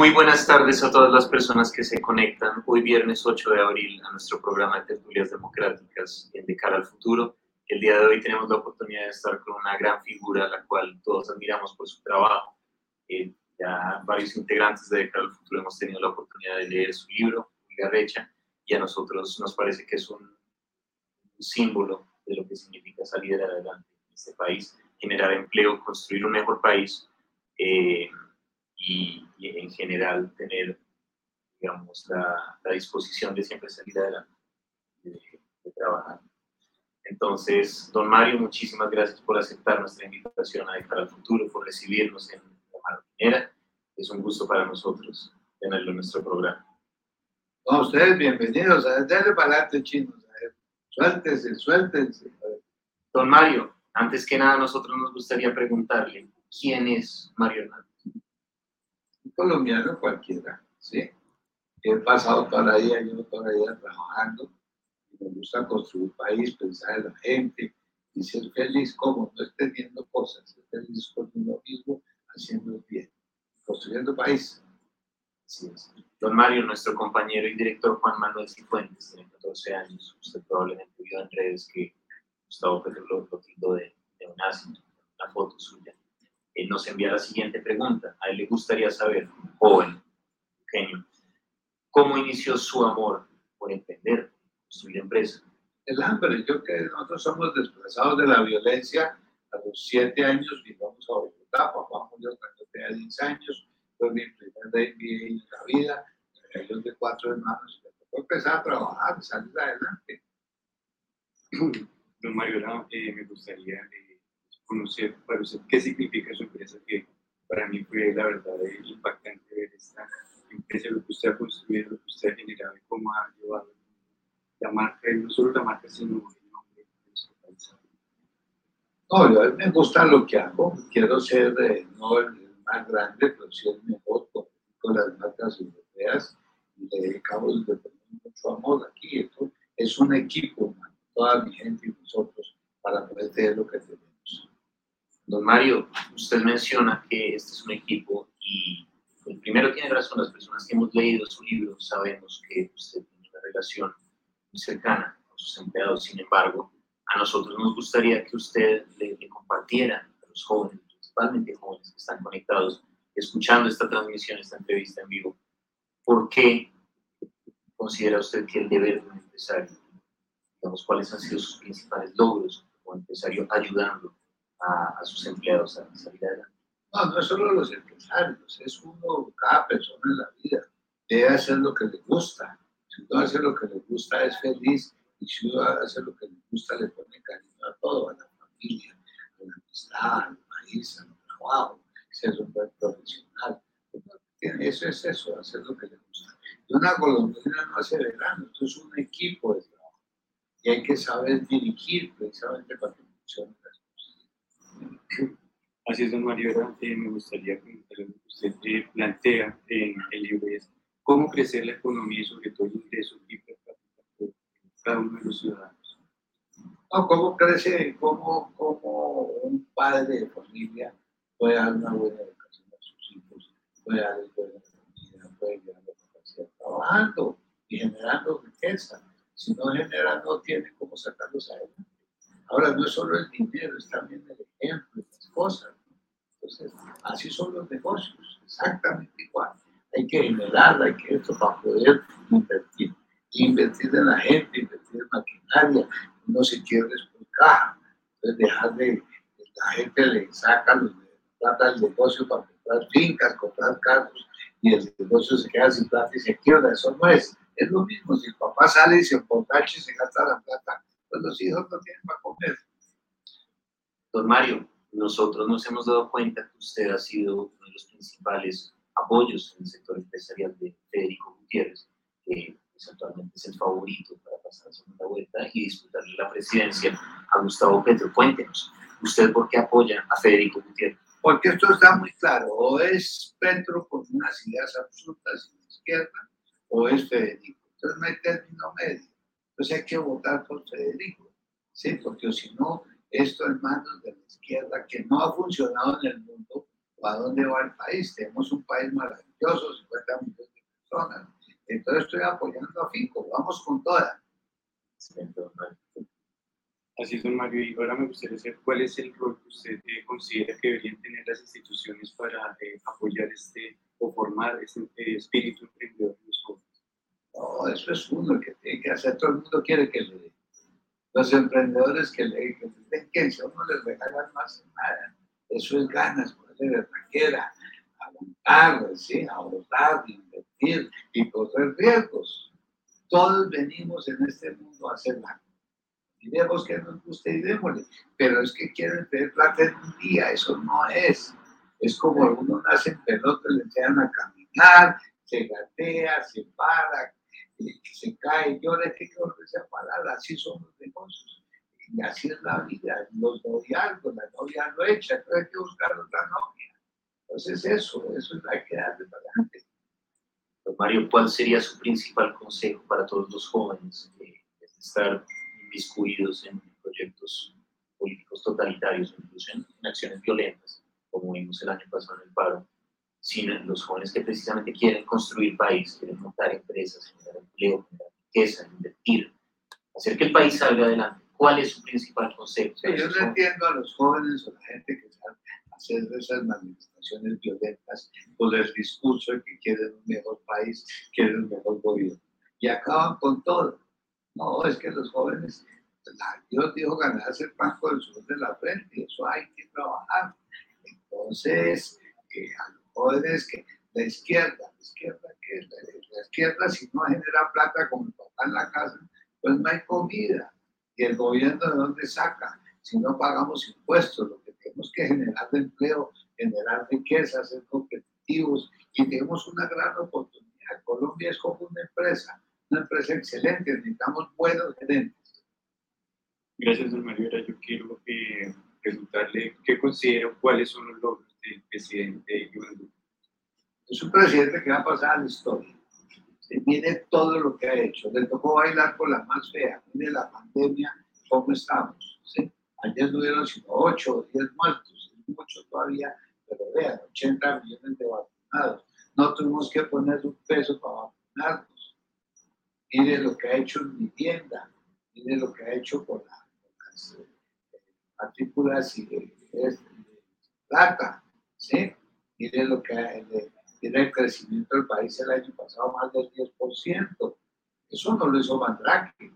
Muy buenas tardes a todas las personas que se conectan hoy viernes 8 de abril a nuestro programa de tertulias democráticas en De cara al futuro. El día de hoy tenemos la oportunidad de estar con una gran figura, a la cual todos admiramos por su trabajo. Eh, ya varios integrantes de De cara al futuro hemos tenido la oportunidad de leer su libro, Recha, y a nosotros nos parece que es un símbolo de lo que significa salir adelante en este país, generar empleo, construir un mejor país. Eh, y, en general tener, digamos, la, la, disposición de siempre salir adelante, de, trabajar. Entonces, don Mario, muchísimas gracias por aceptar nuestra invitación a dejar al futuro, por recibirnos en la marinera. Es un gusto para nosotros tenerlo en nuestro programa. A ustedes bienvenidos. A darle para adelante, chinos. Suéltense, suéltense. Don Mario, antes que nada, nosotros nos gustaría preguntarle, ¿quién es Mario Hernández? Colombiano cualquiera, ¿sí? He pasado toda la vida, yo toda la vida trabajando, y me gusta construir país, pensar en la gente y ser feliz como no teniendo cosas, ser feliz con uno mismo, haciendo bien, construyendo país. Así es. Don Mario, nuestro compañero y director Juan Manuel Cifuentes, tiene 14 años. Usted probablemente vio en redes que Gustavo Pedro lo, tildó de, de una foto suya nos envía la siguiente pregunta. A él le gustaría saber, joven, genio, ¿cómo inició su amor por emprender, construir empresa? El hambre, yo que nosotros somos desplazados de la violencia, a los siete años vivamos a Bogotá, papá murió cuando tenía 10 años, fue mi primer MBA en la vida, yo de cuatro hermanos, y me empezar a trabajar, salir adelante. Don Mario, eh, me gustaría eh, conocer para usted qué significa su empresa, que para mí fue la verdad impactante ver esta empresa, lo que usted ha construido, lo que usted ha generado y cómo ha llevado la marca, no solo la marca, sino el nombre de nuestro país. No, yo, a mí me gusta lo que hago, quiero ser eh, no el más grande, pero sí el mejor con, las marcas europeas y le dedicamos mucho amor aquí. Esto es un equipo, toda mi gente y nosotros, para poder tener lo que tenemos. Don Mario, usted menciona que este es un equipo y el primero tiene razón, las personas que hemos leído su libro sabemos que usted tiene una relación muy cercana con sus empleados, sin embargo, a nosotros nos gustaría que usted le, compartiera a los jóvenes, principalmente jóvenes que están conectados, escuchando esta transmisión, esta entrevista en vivo, ¿por qué considera usted que el deber de un empresario, digamos, cuáles han sido sus principales logros como empresario ayudando a, sus empleados a salir adelante. No, no es solo los empresarios, es uno, cada persona en la vida debe hacer lo que le gusta. Si uno hace lo que le gusta, es feliz. Y si uno hace lo que le gusta, le pone cariño a todo, a la familia, a la amistad, al país, al trabajo, ser un buen profesional. Eso es eso, hacer lo que le gusta. Y una colombiana no hace verano, esto es un equipo de trabajo. Y hay que saber dirigir precisamente para que funcione Así es, don Mario, eh, me gustaría preguntarle lo que usted eh, plantea en el libro es cómo crecer la economía y sobre todo el ingreso para cada uno de los ciudadanos. No, cómo crece, cómo, cómo un padre de familia puede dar una buena educación a sus hijos, puede dar buena comida, puede llevar la capacidad trabajando y generando riqueza. Si no genera, no tiene cómo sacarlos adelante. Ahora, no es solo el dinero, es también el ejemplo. Entonces, así son los negocios, exactamente igual. Hay que generar, hay que esto para poder invertir. Invertir en la gente, invertir en maquinaria, no se quiere por caja. Entonces, dejar de, la gente le saca los, plata del negocio para comprar fincas, comprar carros, y el negocio se queda sin plata y se quiebra. Eso no es. Es lo mismo, si el papá sale y se emborracha y se gasta la plata, pues los hijos no tienen para comer. Don Mario, nosotros nos hemos dado cuenta que usted ha sido uno de los principales apoyos en el sector empresarial de Federico Gutiérrez, que pues, actualmente es el favorito para pasar a segunda vuelta y disputarle la presidencia a Gustavo Petro. Cuéntenos, ¿usted por qué apoya a Federico Gutiérrez? Porque esto está muy claro, o es Petro con unas ideas absolutas en la izquierda, o es Federico. Entonces no hay término medio. Entonces hay que votar por Federico, ¿sí? Porque si no, esto en manos de la izquierda, que no ha funcionado en el mundo, ¿A dónde va el país? Tenemos un país maravilloso, 50 millones de personas. Entonces estoy apoyando a Fico, vamos con toda. Así es, don Mario. Y ahora me gustaría saber cuál es el rol que usted eh, considera que deberían tener las instituciones para eh, apoyar este o formar este eh, espíritu emprendedor en los jóvenes. No, eso es uno que tiene que hacer. Todo el mundo quiere que le. Los emprendedores que le den que a uno les regalan más nada. Eso es ganas, ponerle quiera, aguantar, ¿sí? ahorrar, invertir y correr riesgos. Todos venimos en este mundo a hacer algo diremos que nos guste y démosle, pero es que quieren tener plata en un día, eso no es. Es como uno nace en pelota, le enseñan a caminar, se gatea, se para, se cae, llora, que volverse a parar, así son los negocios. Y así es la vida, los noviazgos, la novia lo echa, entonces hay que buscar otra novia. Entonces eso, eso es la que hace para adelante. Mario, ¿cuál sería su principal consejo para todos los jóvenes? Eh, estar inmiscuidos en proyectos políticos totalitarios, incluso en, acciones violentas, como vimos el año pasado en el paro, sino los jóvenes que precisamente quieren construir país, quieren montar empresas, generar empleo, generar riqueza, invertir, hacer que el país salga adelante. ¿Cuál es su principal concepto? yo no entiendo a los jóvenes o a la gente que sabe hacer esas manifestaciones violentas por el discurso de que quieren un mejor país, quieren un mejor gobierno. Y acaban con todo. No, es que los jóvenes, Dios dijo ganarse el pan con el sur de la frente, eso hay que trabajar. Entonces, eh, a jóvenes que la izquierda, la izquierda, que la, izquierda si no genera plata como el en la casa, pues no hay comida. ¿Y el gobierno de dónde saca? Si no pagamos impuestos, lo que tenemos que generar de empleo, generar riqueza, ser competitivos y tenemos una gran oportunidad. Colombia es como una empresa una empresa excelente, necesitamos buenos gerentes. Gracias, don Mario. Yo quiero eh, preguntarle qué considero cuáles son los logros del presidente Es un presidente que va a pasar a la historia. Se todo lo que ha hecho. Le tocó bailar con la más fea. Mire la pandemia, cómo estamos. Ayer no hubieron sino 8 o 10 muertos. Es mucho todavía, pero vean, 80 millones de vacunados. No tuvimos que poner un peso para vacunarnos mire lo que ha hecho en vivienda, mire lo que ha hecho con, las eh, partículas y de, plata, ¿sí? Mire lo que ha, el, crecimiento del país el año pasado más del 10%. Eso no lo hizo Mandrake.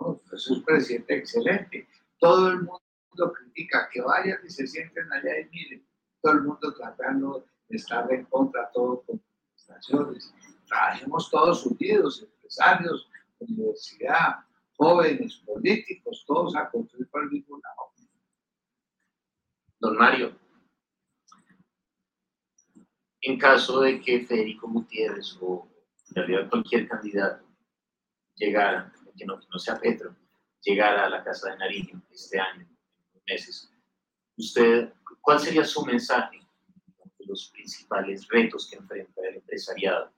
¿no? es un presidente excelente. Todo el mundo critica que vayan y se sienten allá y miren, todo el mundo tratando de estar en contra todo con administraciones. Trabajemos todos unidos, empresarios, universidad, jóvenes, políticos, todos a construir para el mismo lado. Don Mario, en caso de que Federico Gutiérrez o cualquier candidato llegara, que no, no sea Petro, llegara a la Casa de Nariño este año, meses, usted, ¿cuál sería su mensaje de los principales retos que enfrenta el empresariado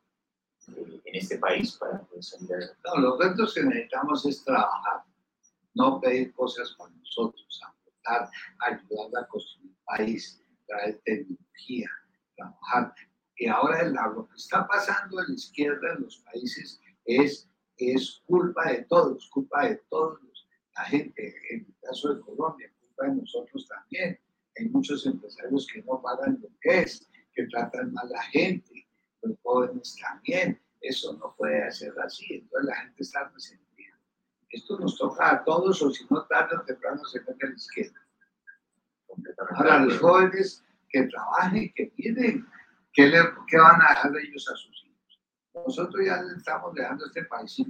en este país para poder salir adelante? No, los retos que necesitamos es trabajar, no pedir cosas para nosotros, aportar, ayudar a construir un país, traer tecnología, trabajar. Y ahora lo que está pasando en la izquierda en los países es, es culpa de todos, culpa de todos, la gente, en el caso de Colombia, culpa de nosotros también. Hay muchos empresarios que no pagan lo que es, que tratan mal a la gente, los jóvenes también. Eso no puede ser así, entonces la gente está resentida. Esto nos toca a todos, o si no, tarde o temprano se mete a la izquierda. Ahora, los jóvenes que trabajen, que tienen, ¿qué, le, ¿qué van a dejar ellos a sus hijos? Nosotros ya le estamos dejando este país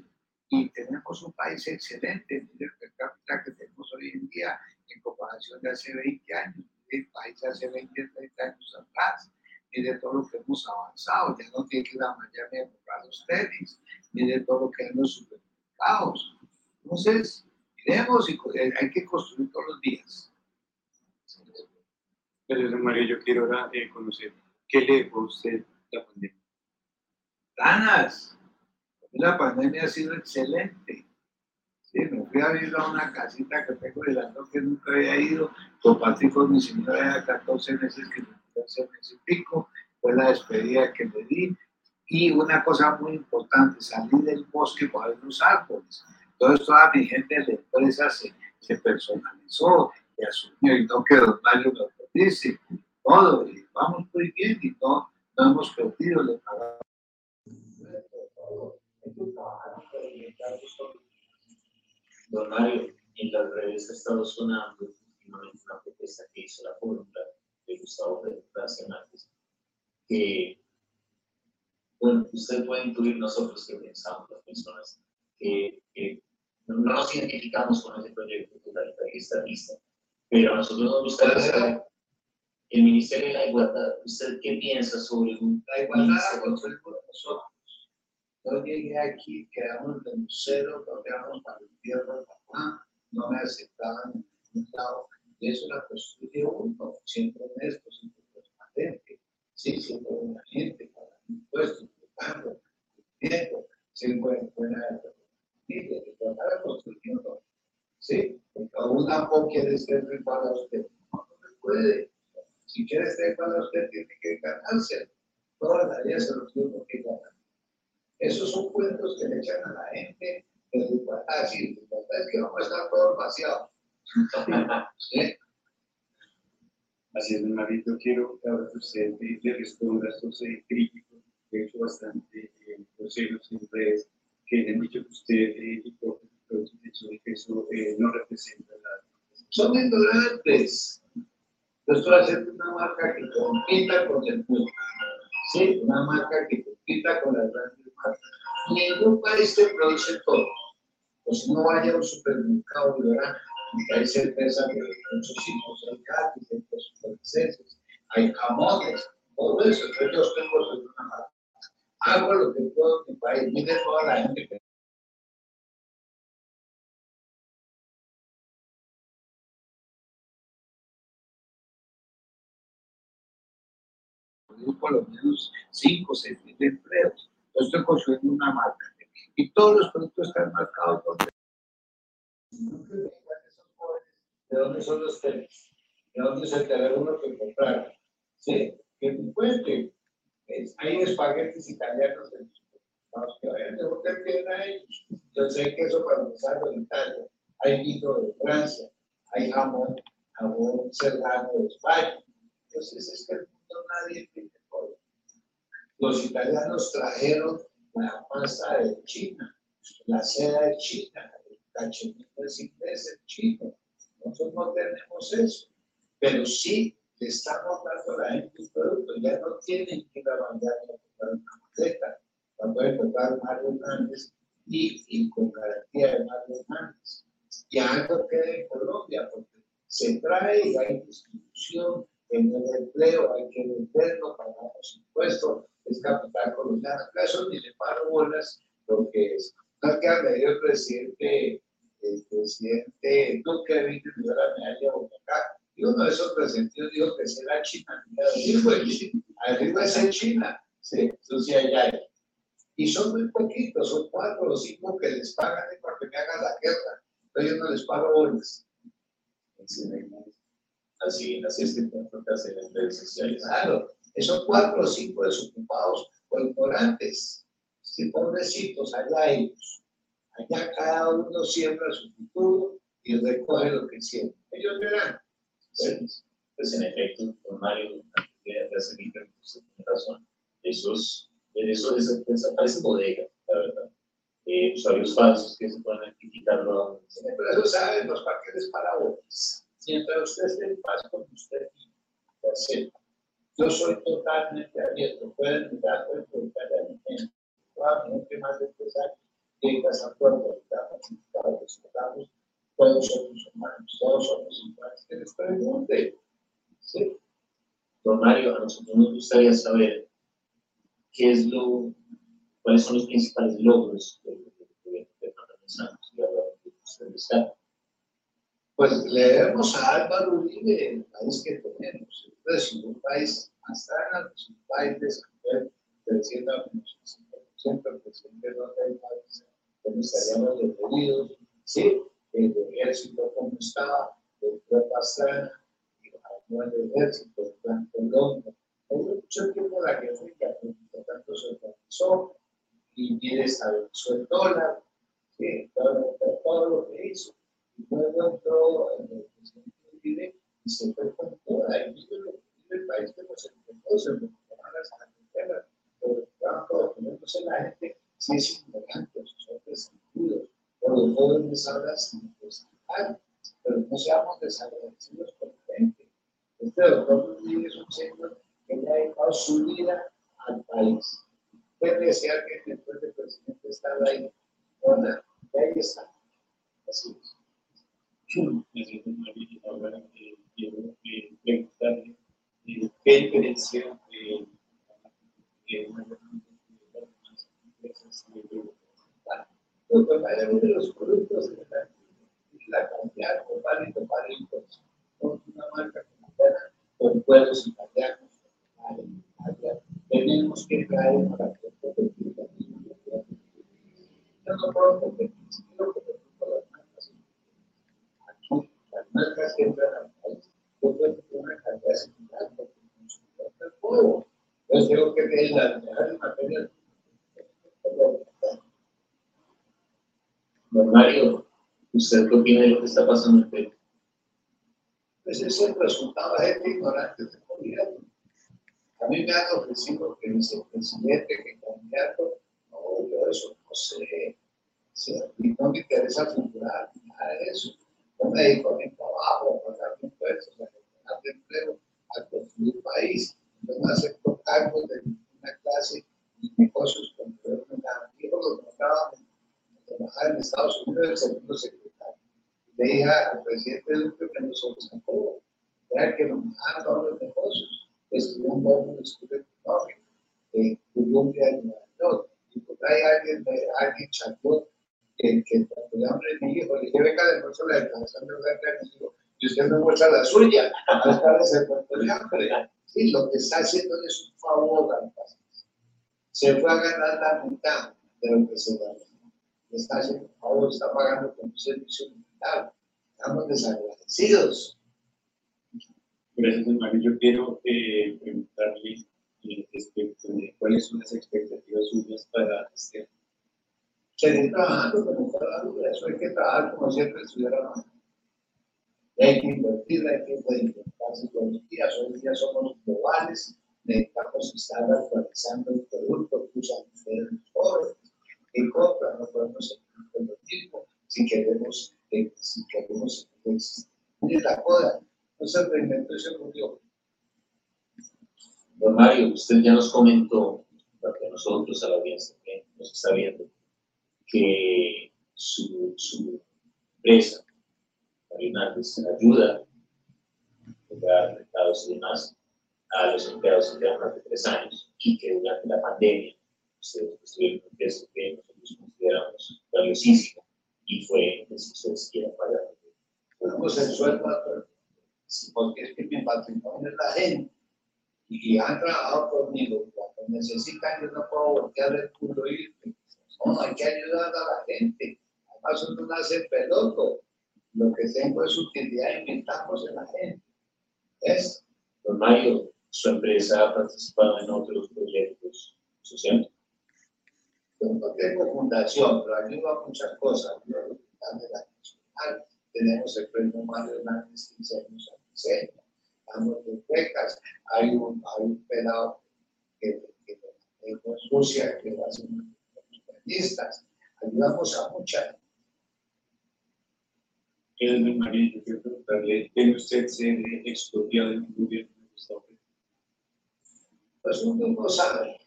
y tenemos un país excelente, mire el capital que tenemos hoy en día en comparación de hace 20 años, el país hace 20, 30 años atrás mire todo lo que hemos avanzado, ya no tiene que ir a Miami a comprar los tenis, mire todo lo que hay en los supermercados. Entonces, miremos y eh, hay que construir todos los días. Pero, María, yo quiero ahora eh, conocer qué le dejó usted la pandemia. Ganas. La pandemia ha sido excelente. Sí, me fui a vivir a una casita que tengo de la que nunca había ido. Compartí con mi señora de 14 meses que me hace mes y pico, fue la despedida que le di. Y una cosa muy importante, salí del bosque para ver los árboles. Entonces toda mi gente de la empresa se, personalizó y asumió, y no que Don Dice, todo, y vamos muy bien, y no, no hemos perdido, le pagamos. Don Mario, en las redes ha estado sonando últimamente una propuesta que hizo la fórmula de Gustavo Francia Márquez, que, bueno, usted puede intuir nosotros que pensamos las personas que, no nos identificamos con ese proyecto totalitarista, pero a nosotros nos saber, el Ministerio de la Igualdad, ¿usted qué piensa sobre un La igualdad la construimos nosotros. Yo llegué aquí, quedamos de museo, no quedamos para el tierra, papá, no me aceptaban en ningún lado. Y eso la construye uno, siempre honesto, siempre transparente, sí, siempre buena gente, pagando impuestos, pagando, viendo, siempre buena familia, que construyendo. Sí, porque uno tampoco quiere ser igual a usted. No, no puede. Si quiere ser a usted, tiene que ganarse. Toda la vida se lo tiene que ganar. Esos son cuentos que le echan a la gente de igualdad. Sí, verdad es que vamos a estar todos vaciados. ¿Sí? Así es, Marito, quiero que ahora usted le responda a estos eh, críticos, he hecho bastante eh, groseros en redes, que le han dicho que usted eh, y por el hecho de que eso eh, no representa la... Son ignorantes. Yo estoy haciendo una marca que compita con el mundo. Sí, una marca que compita con las grandes marcas. Ningún país te produce todo. Pues no vaya a un supermercado y verá, hay certeza de muchos tipos, hay gatos, hay hay jamones, todo eso. Entonces yo tengo una marca. Hago lo que puedo en mi país. Mire toda la gente que por lo menos 5 o 6 mil empleos. Yo estoy construyendo una marca. Y todos los productos están marcados donde. ¿De dónde son los tenis? ¿De dónde es el teléfono que compraron? Sí, que me cuente. Hay espaguetis italianos en los que vayan de hotel que hay. Yo sé que eso para empezar en Italia. Hay vino de Francia. Hay jamón, jamón serrano de España. Entonces es que el nadie tiene todo. Los italianos trajeron la pasta de China, la seda de China, el cachemito es inglés, el chino. Nosotros no tenemos eso, pero sí le estamos dando a la gente un producto. Ya no tienen que ir a mandar a comprar una maleta, la pueden comprar Mario Hernández y, y con garantía de Mario Hernández. Y algo queda en Colombia, porque se trae y hay distribución, en el empleo hay que venderlo, pagamos impuestos, es capital colombiano. Eso ni le paro bolas, porque es, no es que el presidente, el presidente Duque 20 me dio la medalla de Bogotá, y uno de esos presentidos dijo que será China. Dijo, arriba es China, sí, sí allá. Y son muy poquitos, son cuatro o cinco que les pagan para que me hagan la guerra, pero yo no les pago bolas. Así, así es que en redes sociales. Claro, esos cuatro o cinco desocupados o ignorantes, sí, pobrecitos, allá ellos. Allá cada uno siembra su futuro y recoge lo que siembra. Ellos verán. Pues, pues en efecto, don Mario, de pregunta, usted tiene razón. Esos, eso, eso, eso parece bodega, la verdad. Eh, usuarios falsos que se pueden identificarlo. Sí, pero eso saben los paquetes para vos. Mientras usted esté en paz con usted, acepta. Yo soy totalmente abierto. Pueden mirar, pueden preguntar a mi gente. Más de tres años que casa puerta, estamos estamos, todos somos humanos, todos somos iguales. Que les pregunte. ¿Sí? Don Mario, a nosotros nos gustaría saber qué es lo, cuáles son los principales logros de Fernando Santos y ahora de usted está. Pues le debemos a Álvaro Uribe el país que tenemos. Es un país más sano, es un país de desarrollo creciendo a menos siempre el presidente no hay país donde estaríamos detenidos, sí, el ejército como estaba, el fue Pastrana, no el ejército, el plan Colombia. Hubo mucho tiempo la guerra que por tanto se organizó y mire estabilizó el dólar, ¿sí? todo, todo, lo que hizo. Luego entró el presidente Uribe y se fue con toda. Y el país que nos enfrentó, se recuperaron las carreteras, pero estaban todos poniéndose la gente, si es ignorante, son resentidos, por los jóvenes hablan sin necesitar, pero no seamos desagradecidos con la gente. Este doctor Uribe es un señor que le ha dedicado su vida al país. Puede decir que después del presidente estaba ahí. Y ahí está. Así es. Ahora eh, quiero eh, preguntarle eh, qué diferencia eh, Los compañeros de los productos de la, la cantidad con palitos, con una marca con pueblos tenemos que traer para que yo no puedo competir, quiero competir con las marcas. Aquí, las marcas que entran al país, yo puedo tener una calidad similar porque el consumidor del juego. Entonces tengo que tener las mejores materias. Don Mario, ¿usted qué opina de lo que está pasando en Perú? Pues es el resultado de gente ignorante de gobierno. A mí me han ofrecido que vicepresidente, que candidato, no, yo eso no sé. Y no me interesa figurar, nada de eso. Yo me dedico a mi trabajo, a pagar impuestos, a generar empleo, a construir país. Yo no acepto cargos de ninguna clase ni negocios con poder Yo lo trataba de trabajar en Estados Unidos el segundo secretario. Dije al presidente Duque que nos sacó, era que nos dejaran todos los negocios estudió un poco de estudio económico en Colombia y Nueva York. Y por ahí alguien, alguien chacó que, que cuando le hambre mi hijo, le dije, venga, de nuevo la declaración de la digo, y usted me muestra la suya, a estar de cuerpo de hambre. Sí, lo que está haciendo es un favor al país. Se fue a ganar la mitad de lo que se ganó. Está haciendo un favor, está pagando con un servicio Estamos desagradecidos. Gracias, Mario. Yo quiero eh, preguntarle eh, respecto de cuáles son las expectativas suyas para este año. Seguir trabajando como cada duda, eso hay que trabajar como siempre estuviera más. Hay que invertir, hay que reinventarse todos los días. Hoy día somos globales, necesitamos estar actualizando el producto que usan ustedes los jóvenes. ¿Qué compran? No podemos seguir con lo mismo si queremos, eh, si queremos en la coda no se reinventó y murió. Don Mario, usted ya nos comentó, para nosotros, a la audiencia que nos está viendo, que su, su empresa, Hernández, ayuda a y demás a los empleados que más de tres años y que durante la pandemia ustedes estuvieron un que nosotros consideramos valiosísimo y fue que si ustedes quieren pagar. Tenemos el sueldo a porque es que mi patrimonio es la gente y han trabajado conmigo. Cuando necesitan, yo no puedo voltear el culo y no, hay que ayudar a la gente. Además, uno nace peloto. Lo que tengo es utilidad inventamos en la gente. ¿Es? Don Mario, su empresa ha participado en otros proyectos sociales. No tengo fundación, pero ayudo a muchas cosas. Yo, la tenemos el premio Mario Hernández 15 años diseño, damos de becas, hay un, hay un pelado que, que, que en Rusia que va a ser periodistas, ayudamos a mucha gente. El María, yo quiero preguntarle, ¿tiene usted ser expropiado del gobierno de Estados Unidos? Pues uno no sabe,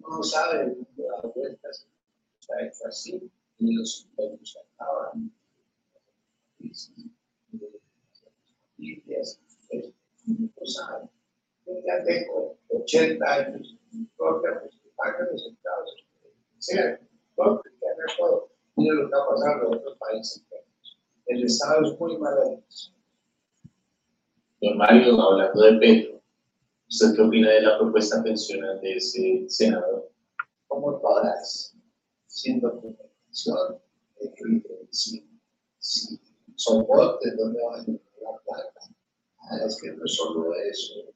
no sabe el mundo de las vueltas, está hecho así, y los impuestos acaban, familias, pues, saben. Yo ya tengo 80 años, propia, pagan los estados, sea, que haga todo. Mira lo que ha pasado en otros países. El Estado es muy maravilloso. Don Mario, hablando de Pedro, ¿usted qué opina de la propuesta pensional de ese senador? Como todas, sin documentación, eh, sin, sin soporte, donde va a la plata. Ah, es que no solo eso,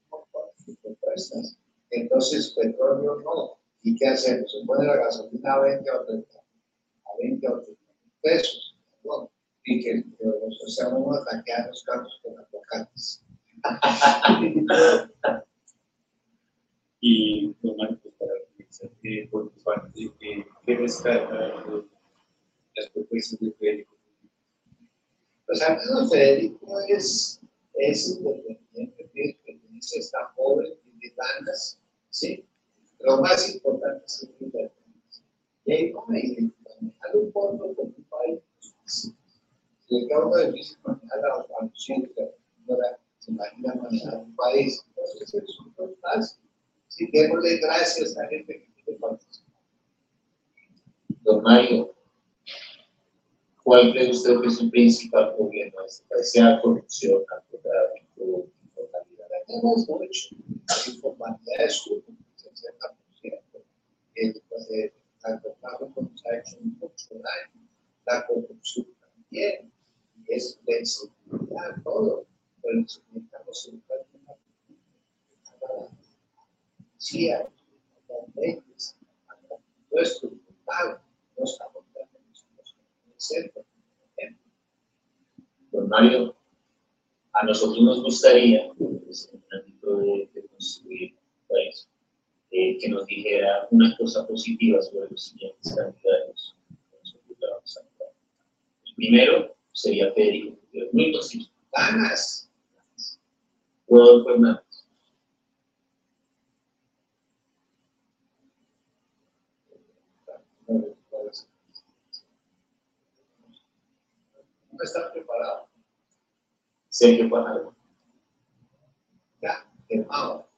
propuestas. Entonces, petróleo no. ¿Y qué hacemos? Se pone la gasolina a 20 o 30, a 20 o 30 pesos. ¿no? Y que los seamos ataquear los carros con aguacates. Y, para comenzar, eh, por tu parte, eh, ¿qué rescata las propuestas de Federico? Pues a menos Federico es, es independiente, pertenece a esta joven de ganas, ¿sí? Lo más importante es la independencia. Y ahí como ahí, manejar un fondo con un país, si le queda uno difícil manejar a los ahora se imagina manejar un país, entonces es un fácil. Sí, démosle gracias a gente que participar. Don Mario, ¿cuál cree usted que es el principal problema de este país? Sea corrupción, narcotráfico, informalidad. Mucho. La informalidad es un 60%. El, el narcotráfico nos ha hecho mucho daño. La corrupción también. Es la inseguridad, todo. Pero educar una Centro. Don Mario, a nosotros nos gustaría, pues, de, construir país, eh, que nos dijera una cosa positiva sobre los siguientes candidatos. El primero sería Federico, muy. Ganas. Rodolfo Hernández. No está preparado. Sergio Pajardo. Ya, quemado.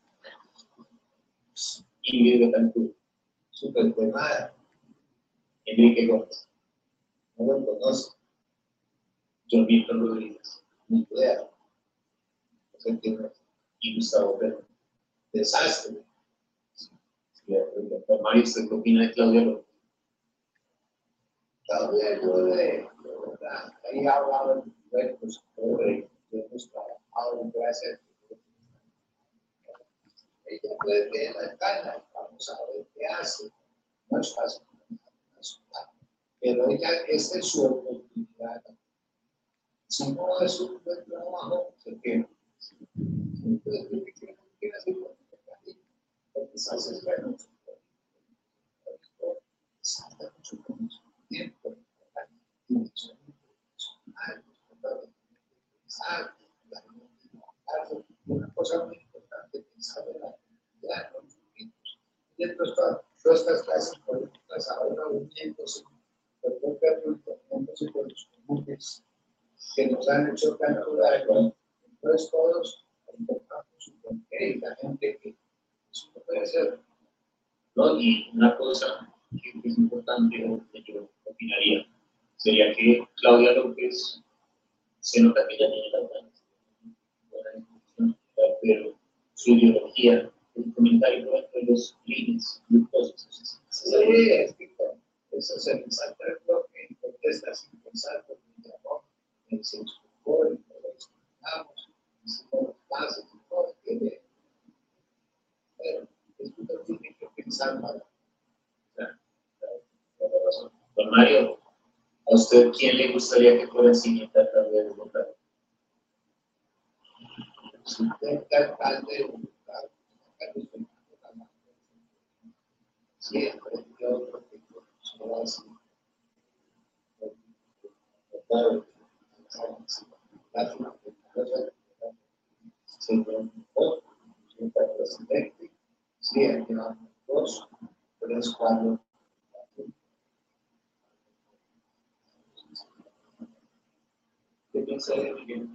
Ingrid Betancourt. Súper quemada. Enrique Gómez. No lo conoce. John Milton Rodríguez. Ni idea. Sé. Y Gustavo Pedro. Desastre. Mario, ¿usted qué opina de Claudia López? Todavía yo de, ahí hablaba de ella puede ver la cara, vamos a ver qué hace. No es fácil, pero ella, esta es su oportunidad. Si no es un buen trabajo, se queda. Entonces, ¿qué quiere? Porque se hace bueno. Salta mucho Una cosa muy importante pensar en la comunidad, los niños. Y todas estas clases políticas ahora uniéndose, uniéndose con los comunes que nos han hecho. Entonces todos la gente que eso. ¿no? Y una cosa que es importante, o que yo opinaría, sería que Claudia López se nota que ya tiene la pero su ideología, el comentario de los líneas glucosos, Sí, es que eso se me salta el bloque y contesta sin pensar, porque me llamó, me dice, escuchó, y lo escuchamos, hicimos y todo, tiene. Pero es que tiene que pensar mal. Don Mario, ¿a usted quién le gustaría que fuera el siguiente alcalde de Bogotá? De Bogotá, siempre yo creo que yo ¿Qué piensa de Miguel?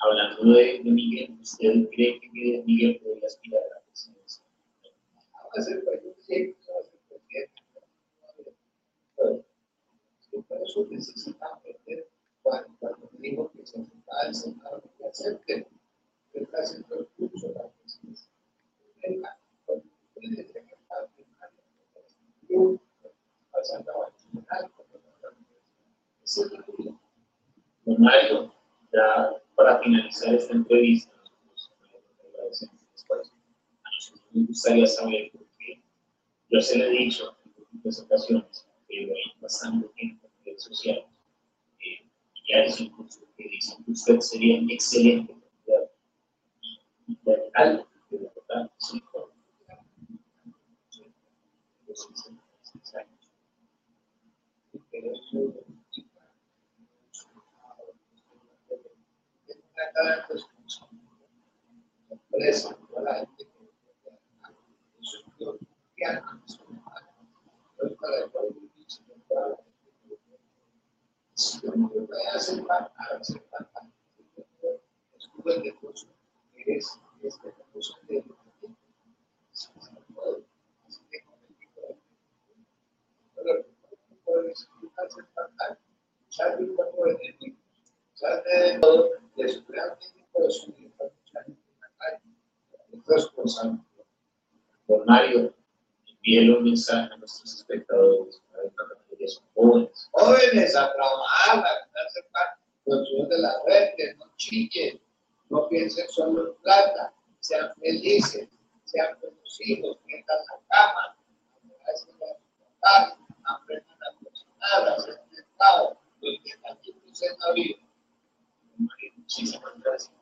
Hablando de, de Miguel, ¿usted cree que Miguel podría aspirar a la presidencia? Por eso necesitamos ver cuando, cuando digo que se está el Senado que acepte que está. Don Mario, ya para finalizar esta entrevista, a nosotros nos gustaría saber, yo se le he dicho en muchas ocasiones que hay bastante tiempo en redes sociales, eh, y hay incluso que dicen que usted sería un excelente y de empresa, la este de Así que con el tipo de pero puedes hacer parte, echarle un poco de energía, echarle de todo es realmente imposible para mucha gente calle. Es responsable. Don Mario, un mensaje a nuestros espectadores que son jóvenes. Jóvenes a trabajar, a darse parte los de la red, que no chillen, no piensen solo en plata, sean felices, sean conocidos, tengan la cama, aprendan a cocinar, a hacer mercado, los que también en la vida. Muchísimas gracias.